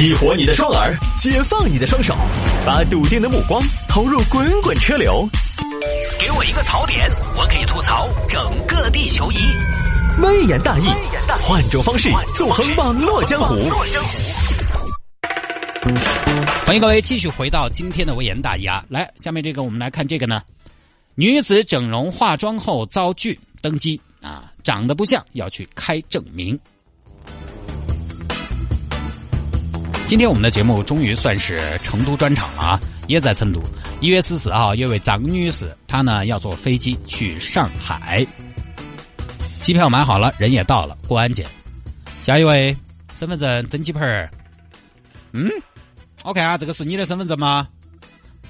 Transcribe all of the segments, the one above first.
激活你的双耳，解放你的双手，把笃定的目光投入滚滚车流。给我一个槽点，我可以吐槽整个地球仪。微言大义，换种方式纵横网络江湖。欢迎各位继续回到今天的微言大义啊！来，下面这个我们来看这个呢，女子整容化妆后遭拒登机啊，长得不像要去开证明。今天我们的节目终于算是成都专场了啊，也在成都。一月十四号，有位张女士，她呢要坐飞机去上海，机票买好了，人也到了，过安检。下一位，身份证登机牌儿。嗯，我看啊，这个是你的身份证吗？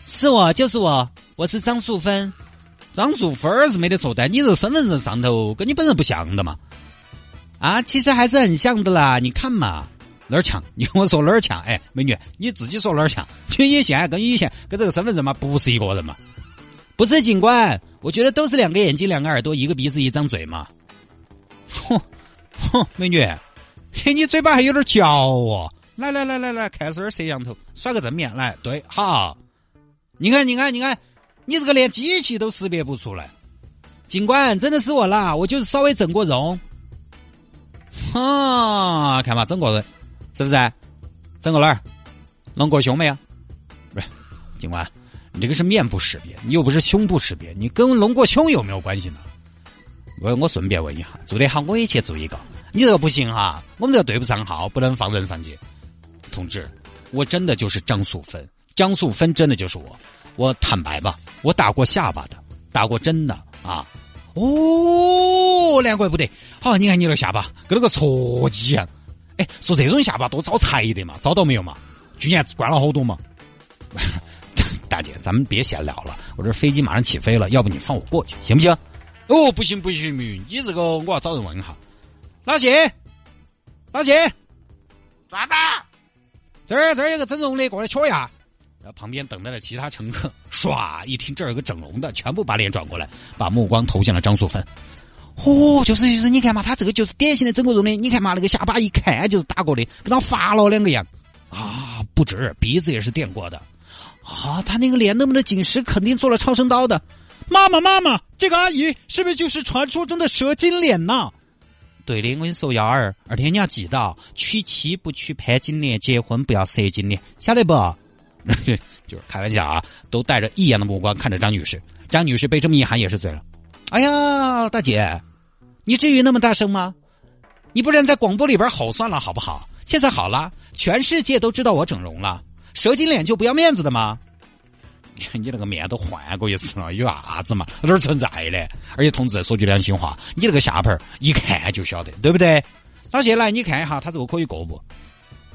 是我，就是我，我是张素芬。张素芬是没得错，但你这身份证上头跟你本人不像的嘛。啊，其实还是很像的啦，你看嘛。哪儿强？你跟我说哪儿强？哎，美女，你自己说哪儿强？你现在跟以前跟这个身份证嘛，不是一个人嘛？不是警官，我觉得都是两个眼睛、两个耳朵、一个鼻子、一张嘴嘛。哼哼，美女，你嘴巴还有点嚼哦。来来来来来，看这儿摄像头，耍个正面来。对，好。你看，你看，你看，你这个连机器都识别不出来。警官，真的是我啦，我就是稍微整过容。哈，看嘛，整过人。是不是？整个哪儿？隆过胸没有？不是，警官，你这个是面部识别，你又不是胸部识别，你跟隆过胸有没有关系呢？我我顺便问一下，做得好我也去做一个。你这个不行哈，我们这个对不上号，不能放人上去。同志，我真的就是张素芬，张素芬真的就是我。我坦白吧，我打过下巴的，打过针的啊。哦，难怪不得。好，你看你那下巴跟那个撮鸡一样。哎，说这种下巴多招财的嘛，招到没有嘛？去年关了好多嘛。大姐，咱们别闲聊了，我这飞机马上起飞了，要不你放我过去行不行？哦，不行不行不行，你这个我要找人问一下。老谢，老谢，咋子？这儿这儿有个整容的，过来瞧一下。然后旁边等待的其他乘客，唰一听这儿有个整容的，全部把脸转过来，把目光投向了张素芬。哦，就是就是，你看嘛，他这个就是典型的整过容的。你看嘛，那个下巴一看就是打过的，跟他发了两个样。啊，不止，鼻子也是垫过的。啊，他那个脸那么的紧实，肯定做了超声刀的。妈妈，妈妈，这个阿姨是不是就是传说中的蛇精脸呢？对的，我跟你说，幺儿，二天你要记到，娶妻不娶潘金莲，结婚不要蛇精脸，晓得不？就是开玩笑啊，都带着异样的目光看着张女士。张女士被这么一喊，也是醉了。哎呀，大姐。你至于那么大声吗？你不然在广播里边吼算了，好不好？现在好了，全世界都知道我整容了，蛇精脸就不要面子的吗？你那个面都换过一次了，有啥子嘛？哪儿存在的？而且同志说句良心话，你那个下盘一看就晓得，对不对？老谢来，你看一下，他这个可以过不？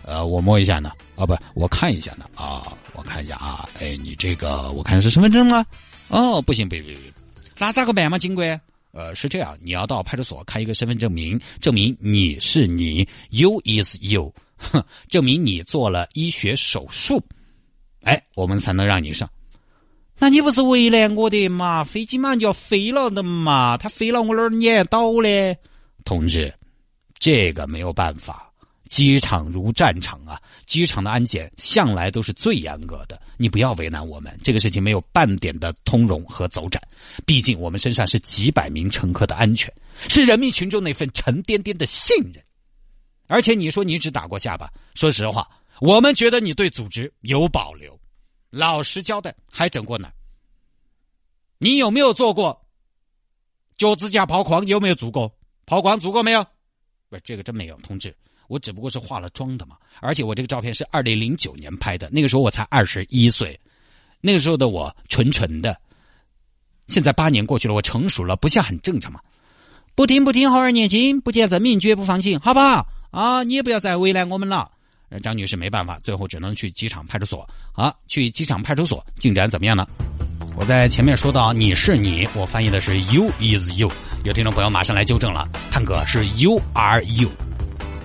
呃，我摸一下呢，啊不，我看一下呢，啊，我看一下啊，哎，你这个我看是身份证啊，哦，不行，别别别，那咋个办嘛，警官？呃，是这样，你要到派出所开一个身份证明，证明你是你，you is you，哼，证明你做了医学手术，哎，我们才能让你上。那你不是为难我的嘛？飞机马上就要飞了的嘛，它飞了我哪儿撵到嘞？同志，这个没有办法。机场如战场啊！机场的安检向来都是最严格的，你不要为难我们。这个事情没有半点的通融和走展，毕竟我们身上是几百名乘客的安全，是人民群众那份沉甸甸的信任。而且你说你只打过下巴，说实话，我们觉得你对组织有保留。老实交代，还整过哪？你有没有做过脚趾甲抛光？有没有做过抛光？做过没有？不，这个真没有，同志。我只不过是化了妆的嘛，而且我这个照片是二零零九年拍的，那个时候我才二十一岁，那个时候的我纯纯的。现在八年过去了，我成熟了，不像很正常嘛。不听不听，好儿年轻，不见人命绝不放心，好不好？啊，你也不要再为难我们了。张女士没办法，最后只能去机场派出所。好，去机场派出所，进展怎么样呢？我在前面说到你是你，我翻译的是 you is you，有听众朋友马上来纠正了，探哥是 you are you。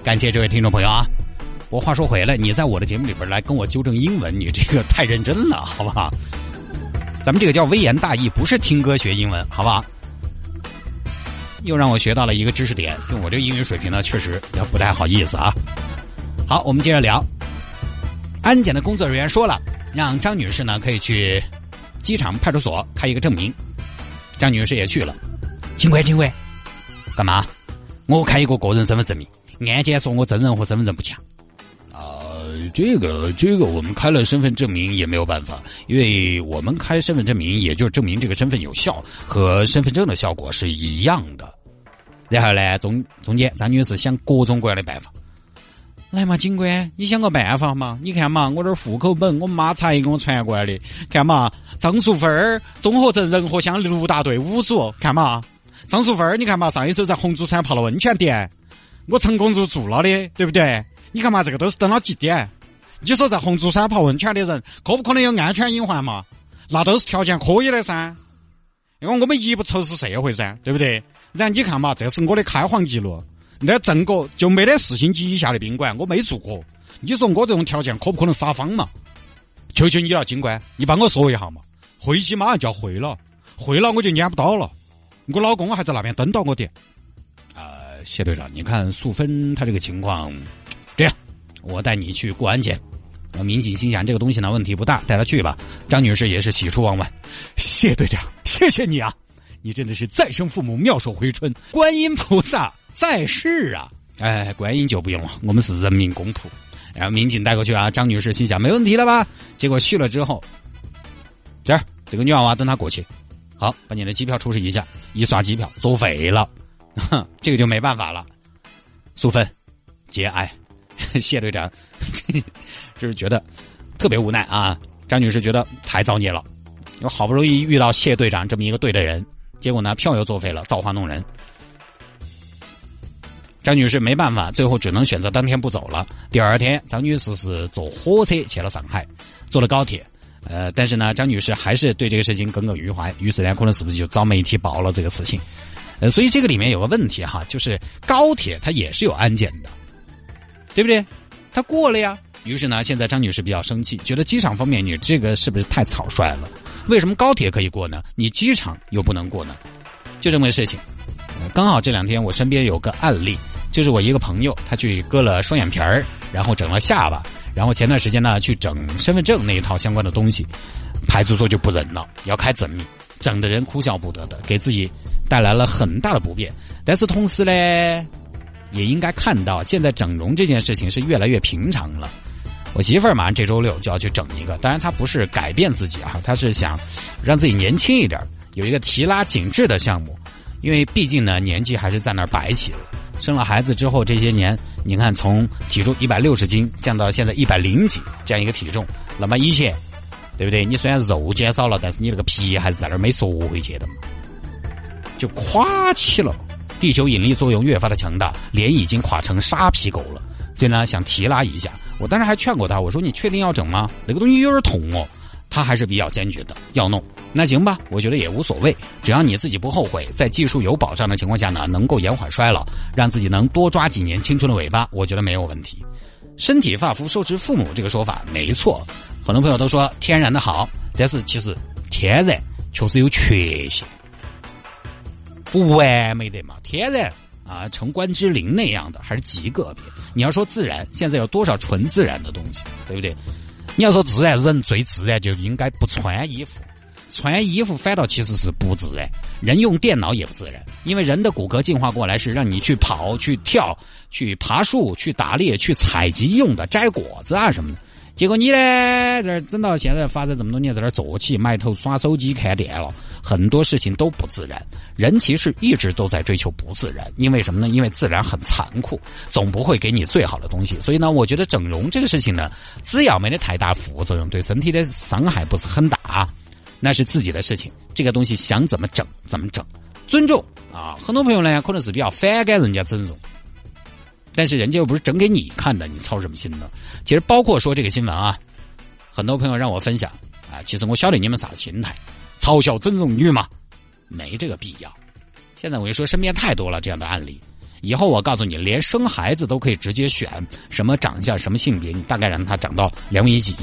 感谢这位听众朋友啊！我话说回来，你在我的节目里边来跟我纠正英文，你这个太认真了，好不好？咱们这个叫微言大义，不是听歌学英文，好不好？又让我学到了一个知识点，用我这个英语水平呢，确实也不太好意思啊。好，我们接着聊。安检的工作人员说了，让张女士呢可以去机场派出所开一个证明。张女士也去了。警官，警官，干嘛？我开一个个人身份证明。安检说我真人和身份证不强。啊，这个这个我们开了身份证明也没有办法，因为我们开身份证明也就是证明这个身份有效，和身份证的效果是一样的。然后呢，中中间张女士想各种各样的办法。来嘛，警官，你想个办法嘛？你看嘛，我这户口本，我妈才给我传过来的。看嘛，张淑芬儿综合镇仁和乡六大队五组。看嘛，张淑芬儿，你看嘛，上一周在红竹山泡了温泉店，我成功入住了的，对不对？你看嘛，这个都是登了记点。你说在红珠山泡温泉的人，可不可能有安全隐患嘛？那都是条件可以的噻，因为我们一不仇视社会噻，对不对？然后你看嘛，这是我的开房记录。那整个就没得四星级以下的宾馆，我没住过。你说我这种条件可不可能撒谎嘛？求求你了，警官，你帮我说一下嘛。会期马上就要会了，会了我就撵不到了。我老公还在那边等到我的。谢队长，你看素芬她这个情况，这样，我带你去过安检。民警心想这个东西呢问题不大，带她去吧。张女士也是喜出望外。谢队长，谢谢你啊，你真的是再生父母妙手回春，观音菩萨。在世啊，哎，观音就不用了，我们是人民公仆。然后民警带过去啊，张女士心想没问题了吧？结果去了之后，这儿这个女娃娃等他过去，好，把你的机票出示一下，一刷机票作废了，哼 这个就没办法了。素芬，节哀，谢队长，就是觉得特别无奈啊。张女士觉得太造孽了，我好不容易遇到谢队长这么一个对的人，结果呢票又作废了，造化弄人。张女士没办法，最后只能选择当天不走了。第二天，张女士是坐火车去了上海，坐了高铁。呃，但是呢，张女士还是对这个事情耿耿于怀。于是呢，可能是不是就找媒体报了这个事情？呃，所以这个里面有个问题哈，就是高铁它也是有安检的，对不对？它过了呀。于是呢，现在张女士比较生气，觉得机场方面你这个是不是太草率了？为什么高铁可以过呢？你机场又不能过呢？就这么个事情。刚好这两天我身边有个案例，就是我一个朋友，他去割了双眼皮儿，然后整了下巴，然后前段时间呢去整身份证那一套相关的东西，派出所就不忍了，要开证明，整的人哭笑不得的，给自己带来了很大的不便。但是同时呢，也应该看到现在整容这件事情是越来越平常了。我媳妇儿马上这周六就要去整一个，当然她不是改变自己啊，她是想让自己年轻一点，有一个提拉紧致的项目。因为毕竟呢，年纪还是在那儿摆起了。生了孩子之后，这些年，你看从体重一百六十斤降到现在一百零几这样一个体重，那么以前，对不对？你虽然肉减少了，但是你那个皮还是在那儿没缩回去的嘛，就垮起了。地球引力作用越发的强大，脸已经垮成沙皮狗了。所以呢，想提拉一下。我当时还劝过他，我说你确定要整吗？那个东西有点捅哦。他还是比较坚决的，要弄那行吧，我觉得也无所谓，只要你自己不后悔，在技术有保障的情况下呢，能够延缓衰老，让自己能多抓几年青春的尾巴，我觉得没有问题。身体发肤受之父母这个说法没错，很多朋友都说天然的好，但是其实天然确实有缺陷，不完美的嘛。天然啊，城关之灵那样的还是极个别。你要说自然，现在有多少纯自然的东西，对不对？你要说自然，人最自然就应该不穿衣服，穿衣服反倒其实是不自然。人用电脑也不自然，因为人的骨骼进化过来是让你去跑、去跳、去爬树、去打猎、去采集用的，摘果子啊什么的。结果你呢，这儿整到现在发展这么多年，在这儿坐起埋头耍手机看电了，很多事情都不自然。人其实一直都在追求不自然，因为什么呢？因为自然很残酷，总不会给你最好的东西。所以呢，我觉得整容这个事情呢，只要没得太大副作用，对身体的伤害不是很大，那是自己的事情。这个东西想怎么整怎么整，尊重啊。很多朋友呢，可能是比较反感人家整容。但是人家又不是整给你看的，你操什么心呢？其实包括说这个新闻啊，很多朋友让我分享啊，其实我晓得你们啥子心态，嘲笑整容女嘛，没这个必要。现在我就说，身边太多了这样的案例，以后我告诉你，连生孩子都可以直接选什么长相、什么性别，你大概让他长到两米几，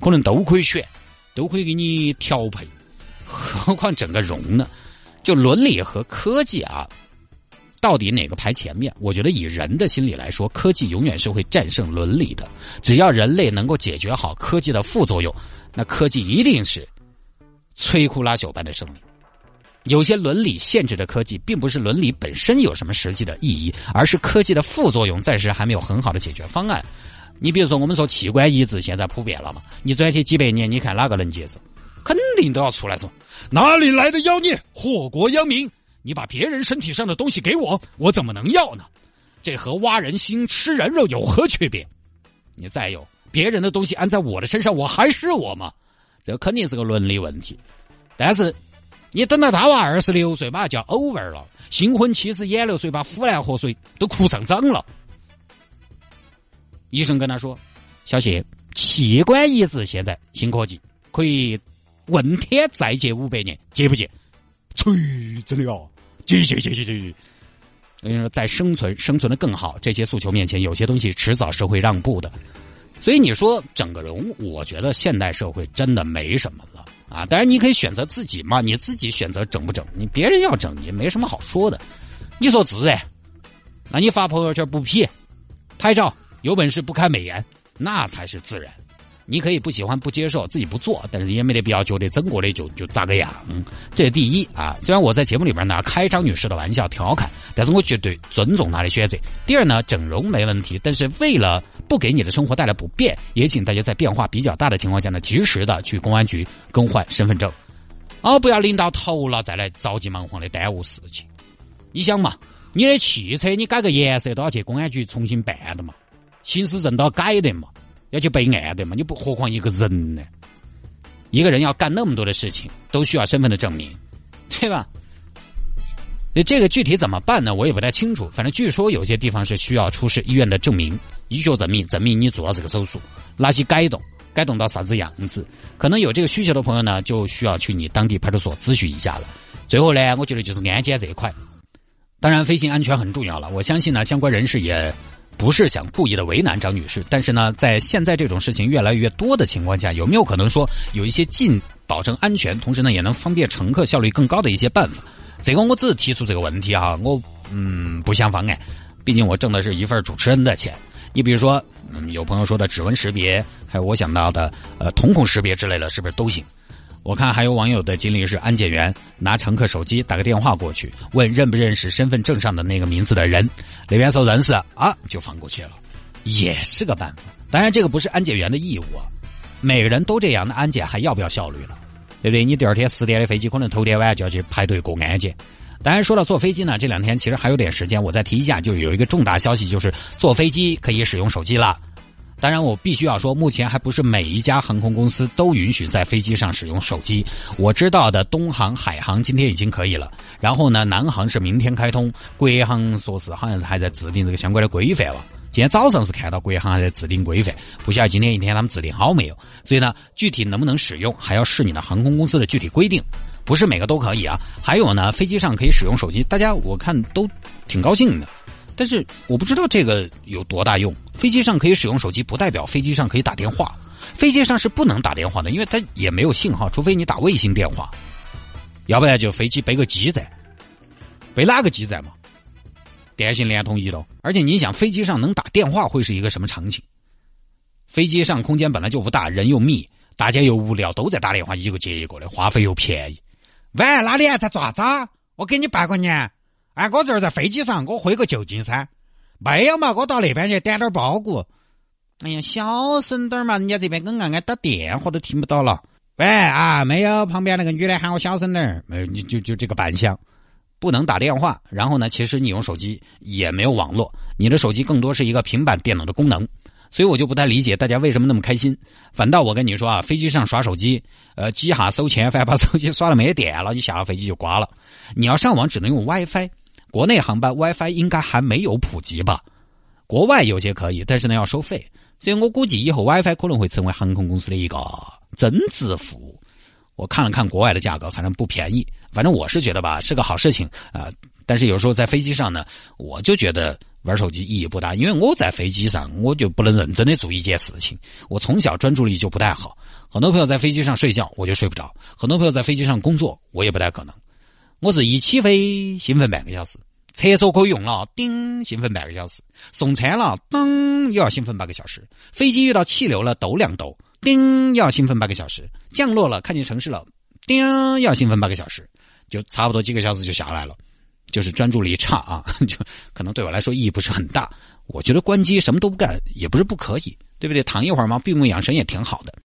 可能都可以选，都可以给你调配，何况整个容呢？就伦理和科技啊。到底哪个排前面？我觉得以人的心理来说，科技永远是会战胜伦理的。只要人类能够解决好科技的副作用，那科技一定是摧枯拉朽般的胜利。有些伦理限制的科技，并不是伦理本身有什么实际的意义，而是科技的副作用暂时还没有很好的解决方案。你比如说，我们说器官移植现在普遍了嘛？你转去几百年，你看哪个能接受？肯定都要出来说，哪里来的妖孽，祸国殃民！你把别人身体上的东西给我，我怎么能要呢？这和挖人心、吃人肉有何区别？你再有别人的东西安在我的身上，我还是我吗？这肯定是个伦理问题。但是，你等到他娃二十六岁，马上就要 over 了，新婚妻子眼流水把腐烂河水都哭上涨了。医生跟他说：“小谢，器官移植现在新科技，可以问天再借五百年，借不借？”吹，真的哦。去去去去去！我跟你说，在生存生存的更好这些诉求面前，有些东西迟早是会让步的。所以你说整个人物，我觉得现代社会真的没什么了啊！当然你可以选择自己嘛，你自己选择整不整，你别人要整也没什么好说的。你说自然，那你发朋友圈不 P，拍照有本事不开美颜，那才是自然。你可以不喜欢、不接受，自己不做，但是也没得必要觉得整过的就就咋个样。这是第一啊。虽然我在节目里边呢开张女士的玩笑调侃，但是我绝对尊重她的选择。第二呢，整容没问题，但是为了不给你的生活带来不便，也请大家在变化比较大的情况下呢，及时的去公安局更换身份证，哦，不要临到头了再来着急忙慌的耽误事情。你想嘛，你的汽车你改个颜色都要去公安局重新办的嘛，行驶证都要改的嘛。要去备案的嘛？你不何况一个人呢？一个人要干那么多的事情，都需要身份的证明，对吧？那这个具体怎么办呢？我也不太清楚。反正据说有些地方是需要出示医院的证明，医学证明，证明你做了这个手术，哪些改动，改动到啥子样子？可能有这个需求的朋友呢，就需要去你当地派出所咨询一下了。最后呢，我觉得就是安检这一块，当然飞行安全很重要了。我相信呢，相关人士也。不是想故意的为难张女士，但是呢，在现在这种事情越来越多的情况下，有没有可能说有一些既保证安全，同时呢也能方便乘客效率更高的一些办法？这个我只提出这个问题哈，我嗯不想方案，毕竟我挣的是一份主持人的钱。你比如说，嗯，有朋友说的指纹识别，还有我想到的呃瞳孔识别之类的，是不是都行？我看还有网友的经历是，安检员拿乘客手机打个电话过去，问认不认识身份证上的那个名字的人，那边说认识啊，就放过去了，也是个办法。当然，这个不是安检员的义务啊，每个人都这样，那安检还要不要效率了？对不对？你第二天十点的飞机，可能头天晚上就要去排队过安检。当然，说到坐飞机呢，这两天其实还有点时间，我再提一下，就有一个重大消息，就是坐飞机可以使用手机了。当然，我必须要说，目前还不是每一家航空公司都允许在飞机上使用手机。我知道的，东航、海航今天已经可以了。然后呢，南航是明天开通，国航说是好像还在制定这个相关的规范吧。今天早上是看到国航还在制定规范，不晓得今天一天他们制定好没有。所以呢，具体能不能使用，还要视你的航空公司的具体规定，不是每个都可以啊。还有呢，飞机上可以使用手机，大家我看都挺高兴的。但是我不知道这个有多大用。飞机上可以使用手机，不代表飞机上可以打电话。飞机上是不能打电话的，因为它也没有信号，除非你打卫星电话。要不然就飞机背个基站，背哪个基站嘛？电信、联通、移动。而且你想，飞机上能打电话会是一个什么场景？飞机上空间本来就不大，人又密，大家又无聊，都在打电话，一个接一个的，话费又便宜。喂，哪里啊？在做啥子？我给你拜个年。哎，我这儿在飞机上，我回个旧金山。没有嘛，我到那边去点点包谷。哎呀，小声点嘛，人家这边跟俺俺打电话都听不到了。喂啊，没有，旁边那个女的喊我小声点儿。没有，你就就这个扮相，不能打电话。然后呢，其实你用手机也没有网络，你的手机更多是一个平板电脑的功能。所以我就不太理解大家为什么那么开心。反倒我跟你说啊，飞机上耍手机，呃，几下收钱，反正把手机刷了没电了，你下了飞机就挂了。你要上网只能用 WiFi。国内航班 WiFi 应该还没有普及吧？国外有些可以，但是呢要收费，所以我估计以后 WiFi 可能会成为航空公司的一个增值服务。我看了看国外的价格，反正不便宜。反正我是觉得吧，是个好事情啊。但是有时候在飞机上呢，我就觉得玩手机意义不大，因为我在飞机上我就不能认真的做一件事情。我从小专注力就不太好，很多朋友在飞机上睡觉，我就睡不着；很多朋友在飞机上工作，我也不太可能。我是一起飞兴奋半个小时，厕所可以用了，叮，兴奋半个小时；送餐了，噔，又要兴奋半个小时；飞机遇到气流了，抖两抖，叮，要兴奋半个小时；降落了，看见城市了，叮，要兴奋半个小时，就差不多几个小时就下来了。就是专注力差啊，就可能对我来说意义不是很大。我觉得关机什么都不干也不是不可以，对不对？躺一会儿嘛，闭目养神也挺好的。